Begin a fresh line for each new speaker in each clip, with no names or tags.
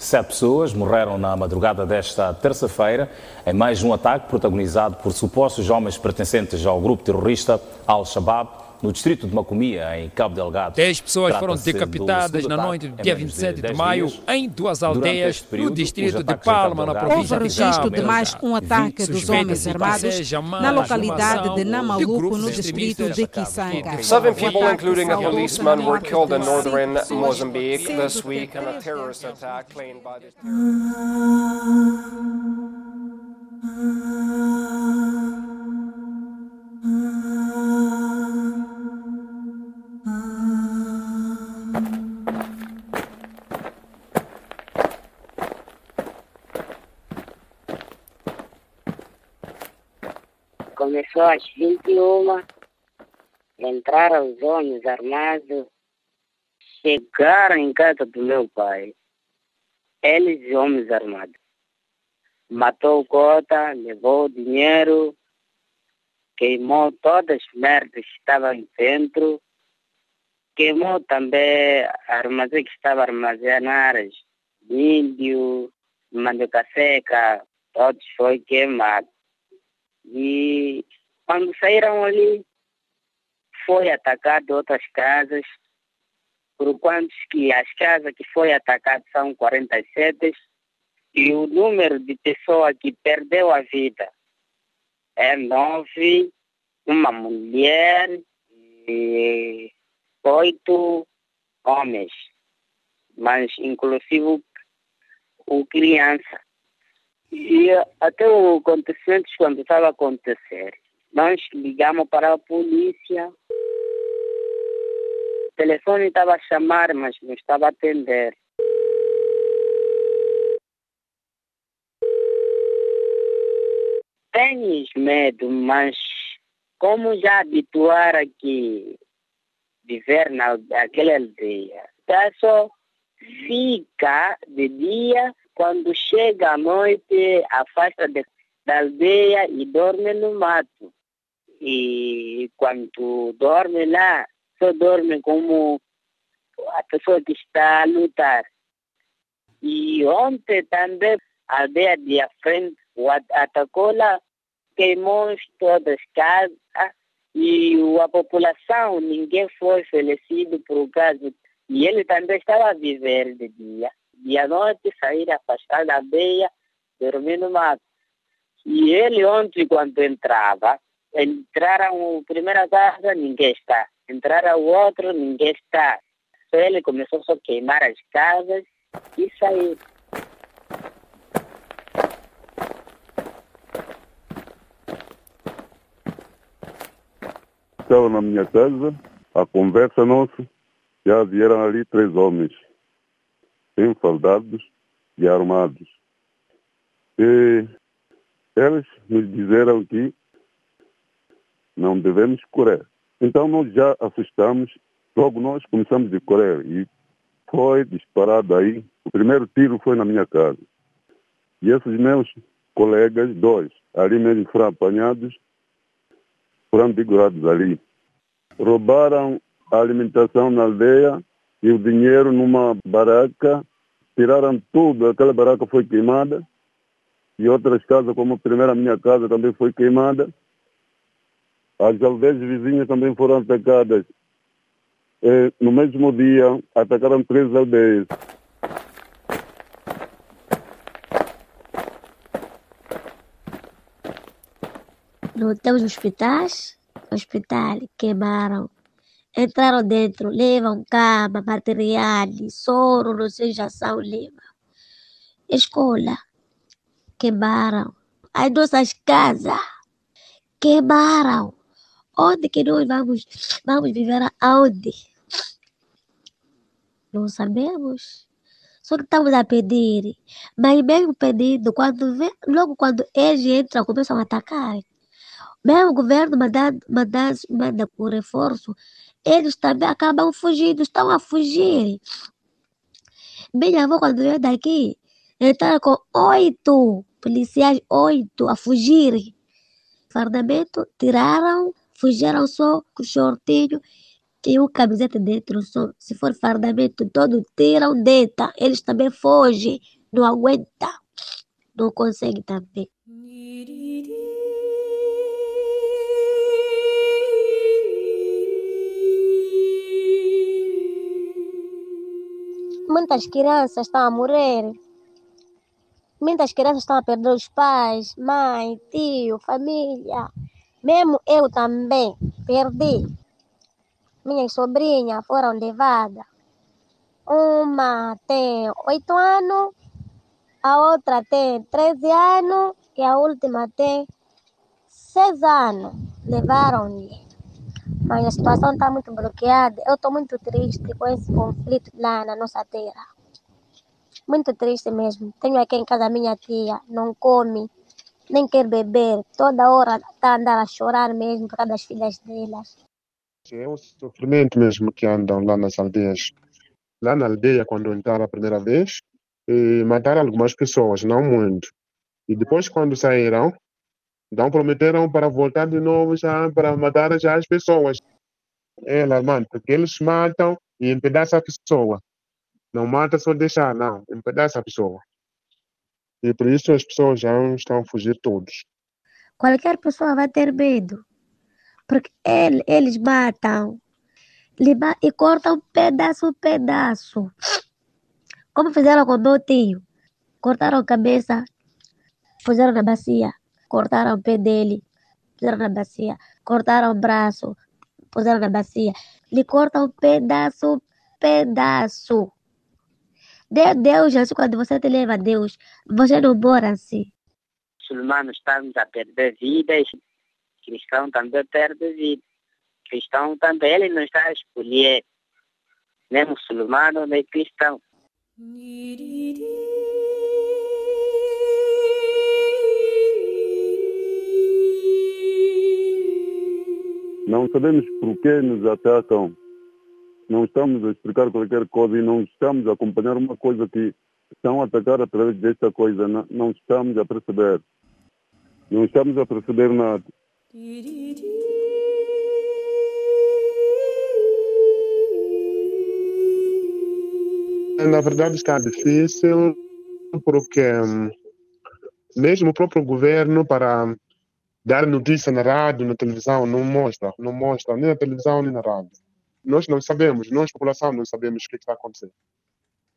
Sete pessoas morreram na madrugada desta terça-feira em mais um ataque protagonizado por supostos homens pertencentes ao grupo terrorista Al-Shabaab no distrito de Macomia, em Cabo Delgado.
Dez pessoas foram decapitadas na noite do dia 27 de maio em duas aldeias no distrito de Palma, na província
Houve registro de mais um ataque dos homens armados na localidade de Namaluco, no distrito de Kisanga.
Seven people, including a policeman, were killed in northern Mozambique this week in a terrorist attack claimed by the...
Começou às 21, entraram os homens armados, chegaram em casa do meu pai, eles e homens armados. Matou o cota, levou o dinheiro, queimou todas as merdas que estavam dentro, queimou também armazém que estava armazenadas, índio, mandioca seca, todos foi queimado. E quando saíram ali, foi atacado outras casas, por quantos que as casas que foi atacado são 47 e o número de pessoas que perdeu a vida é nove, uma mulher e oito homens, mas inclusive o criança. E até o acontecimento, quando estava a acontecer, nós ligamos para a polícia. O telefone estava a chamar, mas não estava a atender. Tens medo, mas como já habituar aqui viver na aquela aldeia, tá só fica de dia quando chega à noite, afasta de, da aldeia e dorme no mato. E quando dorme lá, só dorme como a pessoa que está a lutar. E ontem também a aldeia de frente atacou lá, queimou todas as casas e a população, ninguém foi falecido por causa. E ele também estava a viver de dia e à noite sair afastar da aldeia, dormir no mato. E ele ontem, quando entrava, entraram a primeira casa, ninguém está. Entraram o outro, ninguém está. Ele começou só a queimar as casas e saiu.
Estava na minha casa, a conversa nossa, já vieram ali três homens enfaldados e armados. E eles nos disseram que não devemos correr. Então nós já assustamos, logo nós começamos a correr e foi disparado aí. O primeiro tiro foi na minha casa. E esses meus colegas, dois, ali mesmo foram apanhados, foram vigurados ali. Roubaram a alimentação na aldeia e o dinheiro numa baraca tiraram tudo, aquela barraca foi queimada e outras casas, como a primeira minha casa também foi queimada. As aldeias vizinhas também foram atacadas. E, no mesmo dia, atacaram três aldeias.
Não temos hospitais, hospital queimaram entraram dentro, levam cama, material, soro, não sei, já são, levam. Escola, queimaram. As nossas casas, queimaram. Onde que nós vamos, vamos viver aonde? Não sabemos. Só que estamos a pedir. Mas mesmo pedindo, quando vê, logo quando eles entram, começam a atacar. Mesmo o governo manda, manda, manda com reforço, eles também acabam fugindo, estão a fugir. Minha avó, quando veio daqui, entraram com oito policiais, oito a fugir. Fardamento, tiraram, fugiram só com shortinho que o camiseta dentro, só, se for fardamento todo, tiram, deita. Eles também fogem, não aguenta, não consegue também. Muitas crianças estão a morrer. Muitas crianças estão a perder os pais, mãe, tio, família. Mesmo eu também perdi. Minhas sobrinhas foram levadas. Uma tem oito anos, a outra tem 13 anos e a última tem seis anos. Levaram-lhe. Mas a situação está muito bloqueada. Eu estou muito triste com esse conflito lá na nossa terra. Muito triste mesmo. Tenho aqui em casa minha tia, não come, nem quer beber. Toda hora está a andar a chorar mesmo por causa das filhas delas.
É um sofrimento mesmo que andam lá nas aldeias. Lá na aldeia, quando entraram a primeira vez, mataram algumas pessoas, não muito. E depois, quando saíram, então prometeram para voltar de novo já para matar já as pessoas. É alarmante, porque eles matam e empedaçam a pessoa. Não mata só deixar, não, empedaça a pessoa. E por isso as pessoas já estão a fugir todos.
Qualquer pessoa vai ter medo, porque ele, eles matam e cortam pedaço pedaço. Como fizeram com meu tio. Cortaram a cabeça, puseram na bacia cortaram o pé dele, puseram na bacia, cortaram o braço, puseram na bacia, lhe cortam pedaço, pedaço. De Deus, Jesus, quando você te leva a Deus, você não mora assim.
Muçulmanos estamos a perder vidas, cristão também perde vida. Cristão também, ele não está a escolher, nem muçulmano, nem cristão.
Não sabemos por que nos atacam. Não estamos a explicar qualquer coisa e não estamos a acompanhar uma coisa que estão a atacar através desta coisa. Não, não estamos a perceber. Não estamos a perceber nada.
Na verdade está difícil porque hum, mesmo o próprio governo para dar notícia na rádio, na televisão, não mostra, não mostra, nem na televisão, nem na rádio. Nós não sabemos, nós, população, não sabemos o que está acontecendo.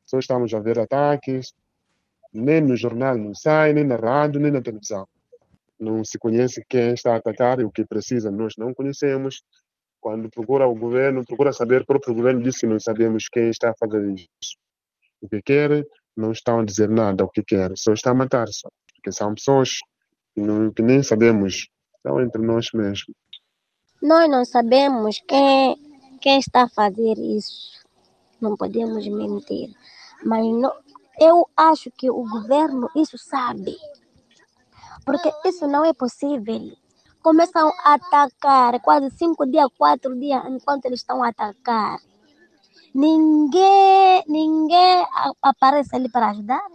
Só estamos a ver ataques, nem no jornal não sai, nem na rádio, nem na televisão. Não se conhece quem está a atacar e o que precisa, nós não conhecemos. Quando procura o governo, procura saber, o próprio governo diz que não sabemos quem está a fazer isso. O que quer, não estão a dizer nada o que quer, só está a matar, só. porque são pessoas que nem sabemos, estão entre nós mesmos.
Nós não sabemos quem, quem está a fazer isso. Não podemos mentir. Mas não, eu acho que o governo isso sabe. Porque isso não é possível. Começam a atacar quase cinco dias, quatro dias, enquanto eles estão a atacar. Ninguém, ninguém aparece ali para ajudar.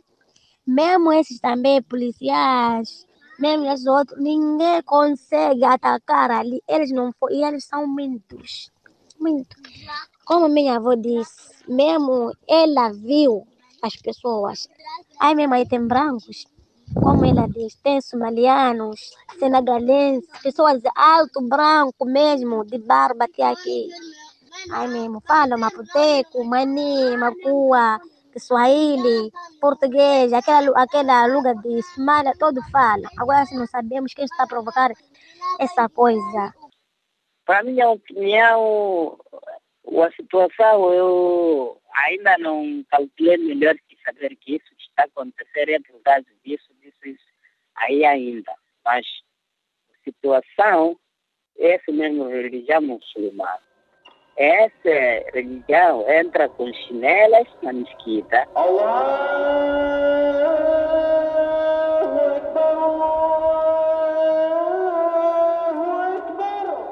Mesmo esses também policiais, mesmo os outros, ninguém consegue atacar ali. Eles não e eles são muitos. Muito. Como minha avó disse, mesmo ela viu as pessoas. Aí mesmo aí tem brancos, como ela diz, tem somalianos, senegalenses, pessoas alto, branco mesmo, de barba até aqui. Aí mesmo, fala maputeco, mani, macua, Swahili, português, aquela, aquela lugar de Somália, todo fala. Agora não sabemos quem está a provocar essa coisa.
Para minha opinião, a situação eu ainda não calculei melhor que saber que isso está acontecendo é por causa disso, disso, isso. Aí ainda. Mas a situação, esse mesmo religião muçulmana essa religião entra com chinelas na mesquita.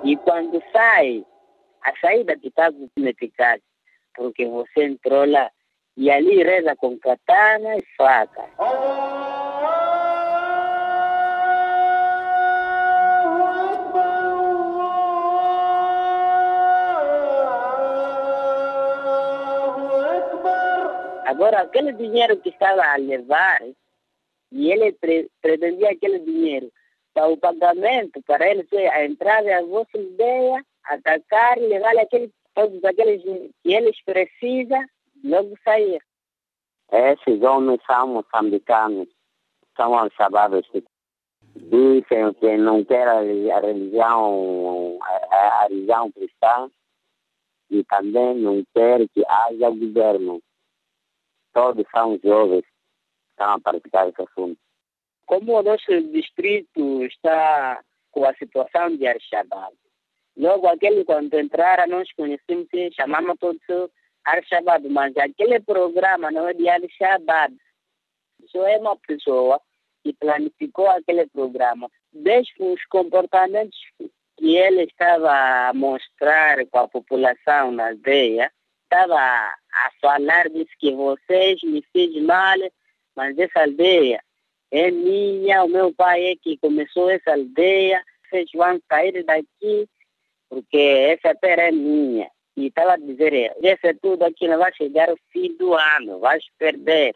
E quando sai, a saída de está eficaz, porque você entrou lá e ali reza com katana e faca. Agora, aquele dinheiro que estava a levar, e ele pre pretendia aquele dinheiro para o pagamento, para ele ser a entrada à vossa ideia, atacar, levar aquele, todos aqueles que eles precisam, logo sair.
Esses homens são moçambicanos, são al-Shabaab. Dizem que não quer a religião, a, a religião cristã e também não quer que haja governo. Todos são jovens que estão a praticar esse assunto.
Como o nosso distrito está com a situação de Al-Shabaab, logo aquele quando entraram nós conhecemos e chamamos todos Al-Shabaab, mas aquele programa não é de Al-Shabaab. Só é uma pessoa que planificou aquele programa. Desde os comportamentos que ele estava a mostrar com a população na aldeia, estava a falar disso que vocês me fez mal, mas essa aldeia é minha, o meu pai é que começou essa aldeia, vocês vão sair daqui porque essa terra é minha. E estava a dizer, esse tudo aqui não vai chegar ao fim do ano, vais perder.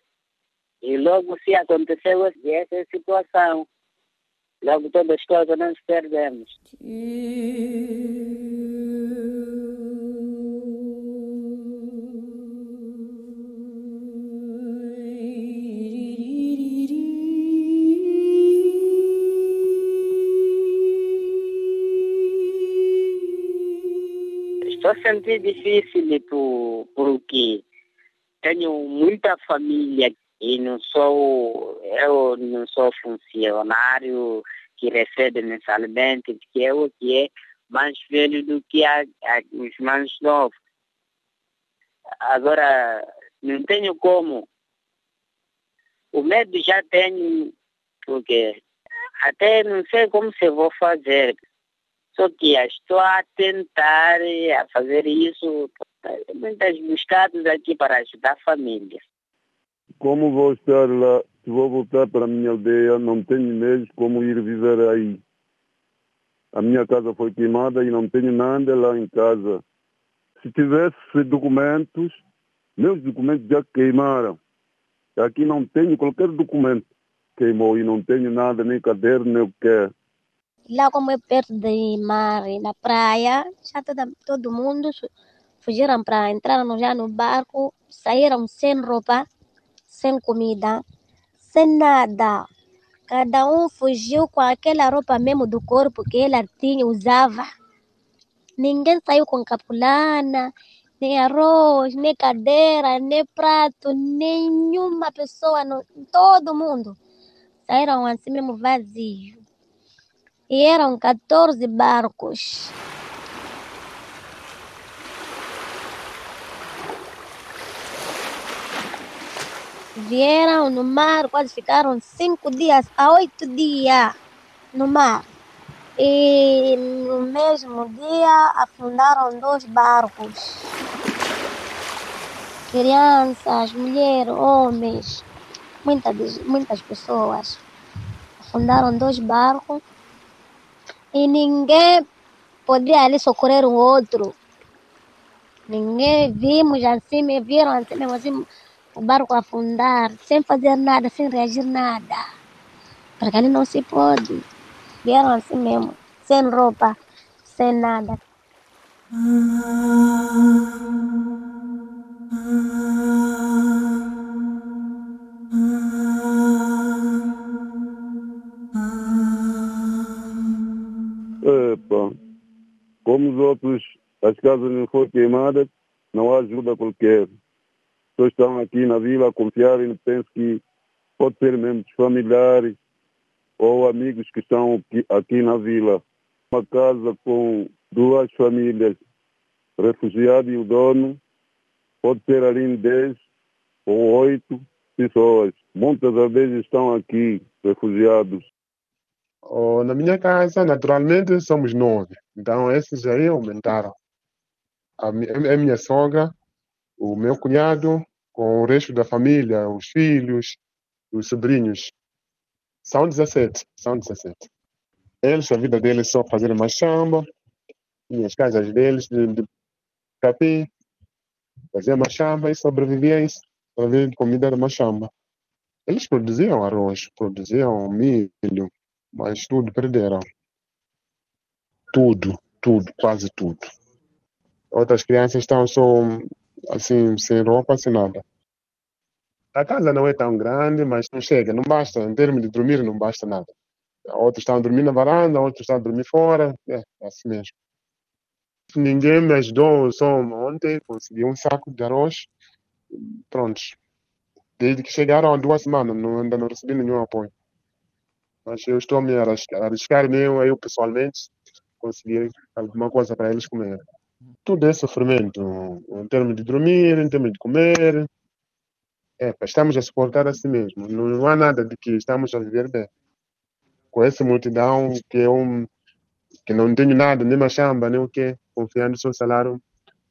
E logo se aconteceu essa situação, logo todas as coisas nós perdemos. Estou sentindo difícil por, porque tenho muita família e não sou, eu não sou funcionário que recebe mensalmente, porque eu que é mais velho do que a, a, os mais novos. Agora, não tenho como. O medo já tenho, porque até não sei como se vou fazer. Só que estou a tentar a fazer isso, muitas buscadas aqui para ajudar a família.
Como vou estar lá, se vou voltar para a minha aldeia, não tenho mesmo como ir viver aí. A minha casa foi queimada e não tenho nada lá em casa. Se tivesse documentos, meus documentos já queimaram. Aqui não tenho qualquer documento. Queimou e não tenho nada, nem caderno, nem o que
Lá como é perto de mar e na praia, já toda, todo mundo fugiram para entrar já no barco, saíram sem roupa, sem comida, sem nada. Cada um fugiu com aquela roupa mesmo do corpo que ela tinha, usava. Ninguém saiu com capulana, nem arroz, nem cadeira, nem prato, nenhuma pessoa, todo mundo. Saíram assim mesmo vazio e eram 14 barcos. Vieram no mar, quase ficaram cinco dias a oito dias no mar. E no mesmo dia afundaram dois barcos. Crianças, mulheres, homens, muitas, muitas pessoas. Afundaram dois barcos e ninguém podia ali socorrer o outro. Ninguém vimos assim, me viram assim mesmo assim, o barco afundar, sem fazer nada, sem reagir nada. Porque ali não se pode. Vieram assim mesmo, sem roupa, sem nada.
Epa, como os outros, as casas não foram queimadas, não há ajuda qualquer. Só estão aqui na vila a confiar e penso que pode ser mesmo familiares ou amigos que estão aqui, na vila. Uma casa com duas famílias, refugiado e o dono, pode ser ali em 10 ou 8 pessoas. Muitas vezes estão aqui, refugiados.
Oh, na minha casa, naturalmente, somos nove. Então, esses aí aumentaram. A, minha, a minha sogra, o meu cunhado, com o resto da família, os filhos, os sobrinhos. São 17. São 17. Eles, a vida deles é só fazer machamba, e as casas deles de, de capim, fazer machamba e sobreviver a através de comida da machamba. Eles produziam arroz, produziam milho, mas tudo perderam. Tudo, tudo, quase tudo. Outras crianças estão só assim, sem roupa, sem nada. A casa não é tão grande, mas não chega, não basta. Em termos de dormir, não basta nada. Outros estão a dormir na varanda, outros estão a dormir fora. É, é assim mesmo. Ninguém me ajudou, só ontem consegui um saco de arroz. Prontos. Desde que chegaram há duas semanas, não, ainda não recebi nenhum apoio. Mas eu estou a me arriscar mesmo, eu pessoalmente, conseguir alguma coisa para eles comer. Tudo é sofrimento, em termos de dormir, em termos de comer. É, estamos a suportar assim mesmo. Não, não há nada de que estamos a viver bem. Com essa multidão que um que não tenho nada, nem machamba, nem o quê, confiando no seu salário,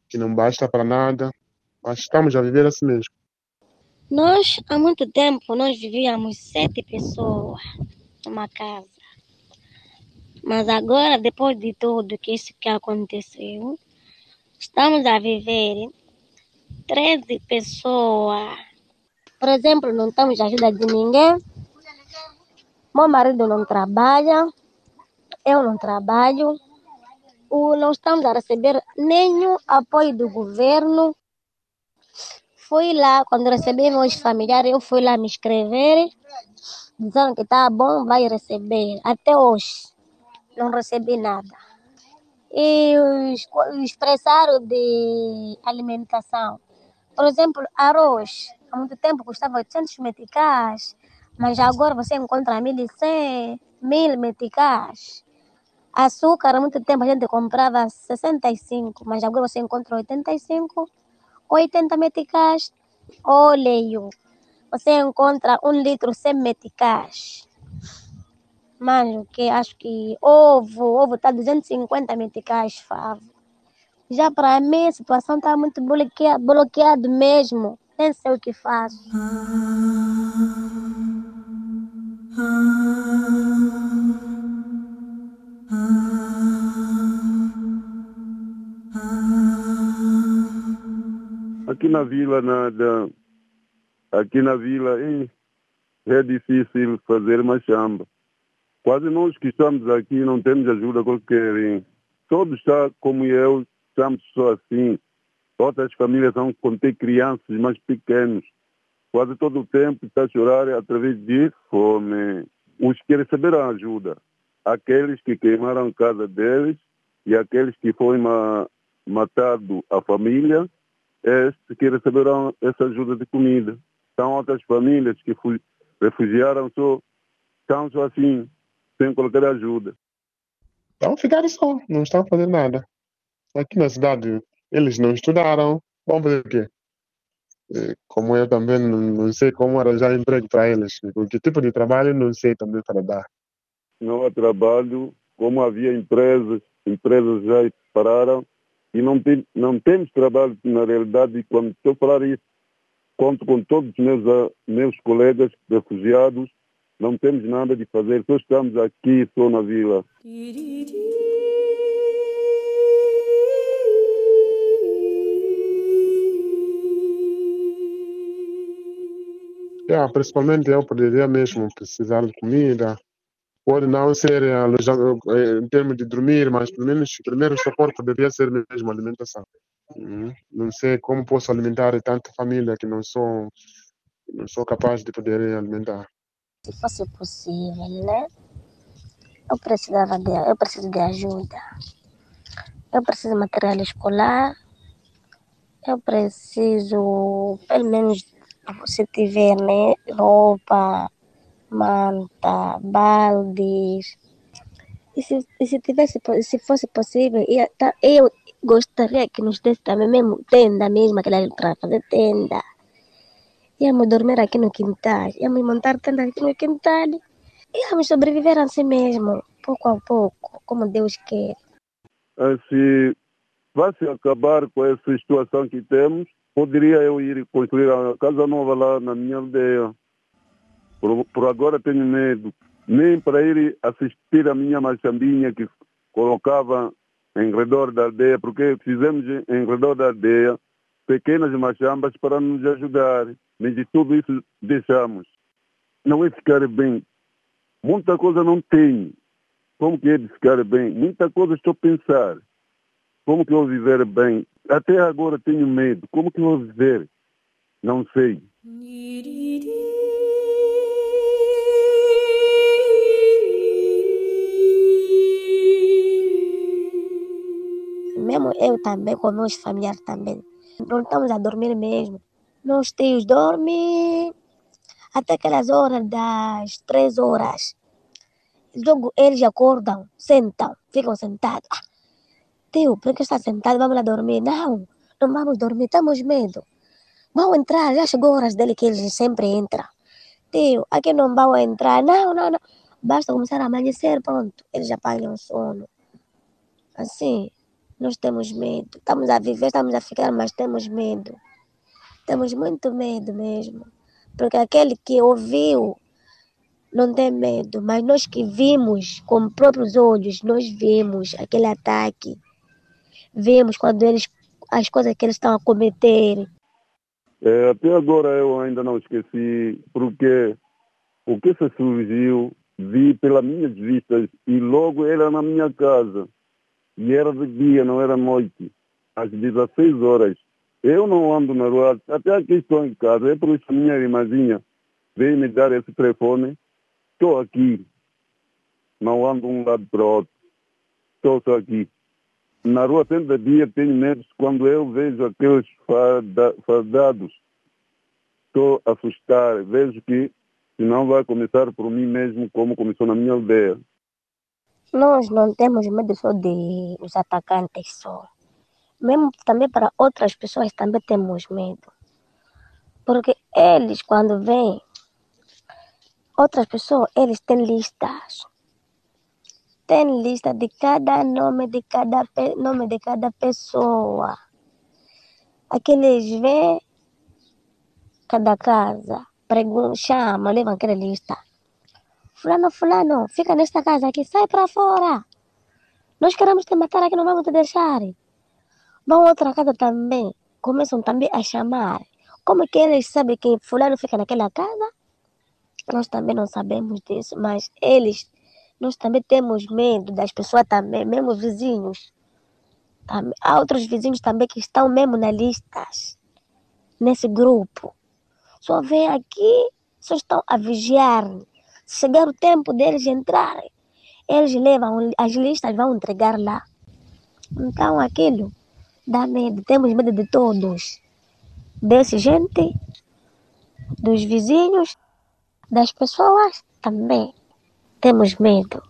que não basta para nada, mas estamos a viver assim mesmo.
Nós, há muito tempo, nós vivíamos sete pessoas numa casa. Mas agora, depois de tudo que isso que aconteceu, estamos a viver 13 pessoas. Por exemplo, não estamos à ajuda de ninguém. Meu marido não trabalha, eu não trabalho, não estamos a receber nenhum apoio do governo. Fui lá, quando recebi meus familiares, eu fui lá me inscrever, dizendo que tá bom, vai receber. Até hoje, não recebi nada. E os, os expressaram de alimentação. Por exemplo, arroz. Há muito tempo custava 800 meticais, mas agora você encontra 1.100, 1.000 meticais. Açúcar, há muito tempo a gente comprava 65, mas agora você encontra 85, 80 meticais. Óleo, você encontra um litro sem meticais. Mano, que acho que ovo, ovo está 250 meticais, favo. Já para mim a situação está muito bloqueada, bloqueado mesmo. Nem sei o que faço.
Aqui na vila nada. Aqui na vila é difícil fazer machamba. Quase nós que estamos aqui não temos ajuda qualquer. Todos está como eu, estamos só assim. Outras famílias são com ter crianças mais pequenos. Quase todo o tempo está a chorar através de fome. Os que receberam ajuda aqueles que queimaram a casa deles e aqueles que foram ma matado a família, estes que receberam essa ajuda de comida. São outras famílias que refugiaram só, estão só assim, sem qualquer ajuda.
Então ficaram só, não estão fazendo nada. Aqui na cidade, eles não estudaram, vão fazer o quê? Como eu também não sei como arranjar emprego para eles, que tipo de trabalho não sei também para dar
não há trabalho, como havia empresas, empresas já pararam e não, tem, não temos trabalho na realidade. Quando estou a falar isso, conto com todos os meus, ah, meus colegas refugiados, não temos nada de fazer, só estamos aqui, só na vila.
Yeah, principalmente eu poderia mesmo precisar de comida, pode não ser alojado eh, em termos de dormir, mas pelo menos o primeiro socorro deveria ser mesmo alimentação. Uhum. Não sei como posso alimentar tanta família que não sou, não sou capaz de poder alimentar.
Se fosse possível, né? Eu precisava de, eu preciso de ajuda. Eu preciso de material escolar. Eu preciso, pelo menos, se tiver, né, roupa, manta, baldes. E se, e se tivesse, se fosse possível, ia, tá, eu gostaria que nos desse também mesmo tenda mesmo, aquela para fazer tenda. Íamos dormir aqui no quintal, íamos montar tenda aqui no quintal. Íamos sobreviver assim mesmo, pouco a pouco, como Deus quer.
Se vai se acabar com essa situação que temos, poderia eu ir construir a casa nova lá na minha aldeia. Por, por agora tenho medo, nem para ir assistir a minha machambinha que colocava em redor da aldeia, porque fizemos em redor da aldeia pequenas machambas para nos ajudar. mas de tudo isso deixamos. Não é ficar bem. Muita coisa não tenho. Como que é de ficar bem? Muita coisa estou a pensar. Como que eu viver bem? Até agora tenho medo. Como que eu viver? Não sei.
Mesmo eu também, com meus familiares também. Não estamos a dormir mesmo. Meus tios dormem até aquelas horas das três horas. Logo eles acordam, sentam, ficam sentados. Ah, tio, por que está sentado? Vamos lá dormir. Não, não vamos dormir, temos medo. Vão entrar, já chegou horas dele que eles sempre entram. Tio, aqui não vão entrar. Não, não, não. Basta começar a amanhecer, pronto. Eles já pagam o sono. Assim, nós temos medo. Estamos a viver, estamos a ficar, mas temos medo. Temos muito medo mesmo. Porque aquele que ouviu não tem medo, mas nós que vimos com próprios olhos, nós vimos aquele ataque. Vimos quando eles as coisas que eles estão a cometer.
É, até agora eu ainda não esqueci, porque o que se surgiu, vi pelas minhas vistas e logo era na minha casa. E era de dia, não era noite, às 16 horas. Eu não ando na rua, até aqui estou em casa, é por isso minha irmãzinha veio me dar esse telefone. Estou aqui, não ando de um lado para o outro, estou só aqui. Na rua, sempre de dia, tenho medo quando eu vejo aqueles fardados. Estou a assustar, vejo que se não vai começar por mim mesmo, como começou na minha aldeia.
Nós não temos medo só de os atacantes só. Mesmo também para outras pessoas também temos medo. Porque eles, quando vêm, outras pessoas, eles têm listas. Tem lista de cada nome de cada, nome de cada pessoa. Aqueles vêm cada casa, perguntam, chamam, levam aquela lista. Fulano, fulano, fica nesta casa aqui, sai para fora. Nós queremos te matar aqui, não vamos te deixar. Vão outra casa também, começam também a chamar. Como que eles sabem que fulano fica naquela casa? Nós também não sabemos disso, mas eles, nós também temos medo das pessoas também, mesmo vizinhos. Há outros vizinhos também que estão mesmo na listas, nesse grupo. Só vem aqui, só estão a vigiar chegar o tempo deles entrarem, eles levam as listas, vão entregar lá. Então aquilo dá medo, temos medo de todos. Desse gente, dos vizinhos, das pessoas também. Temos medo.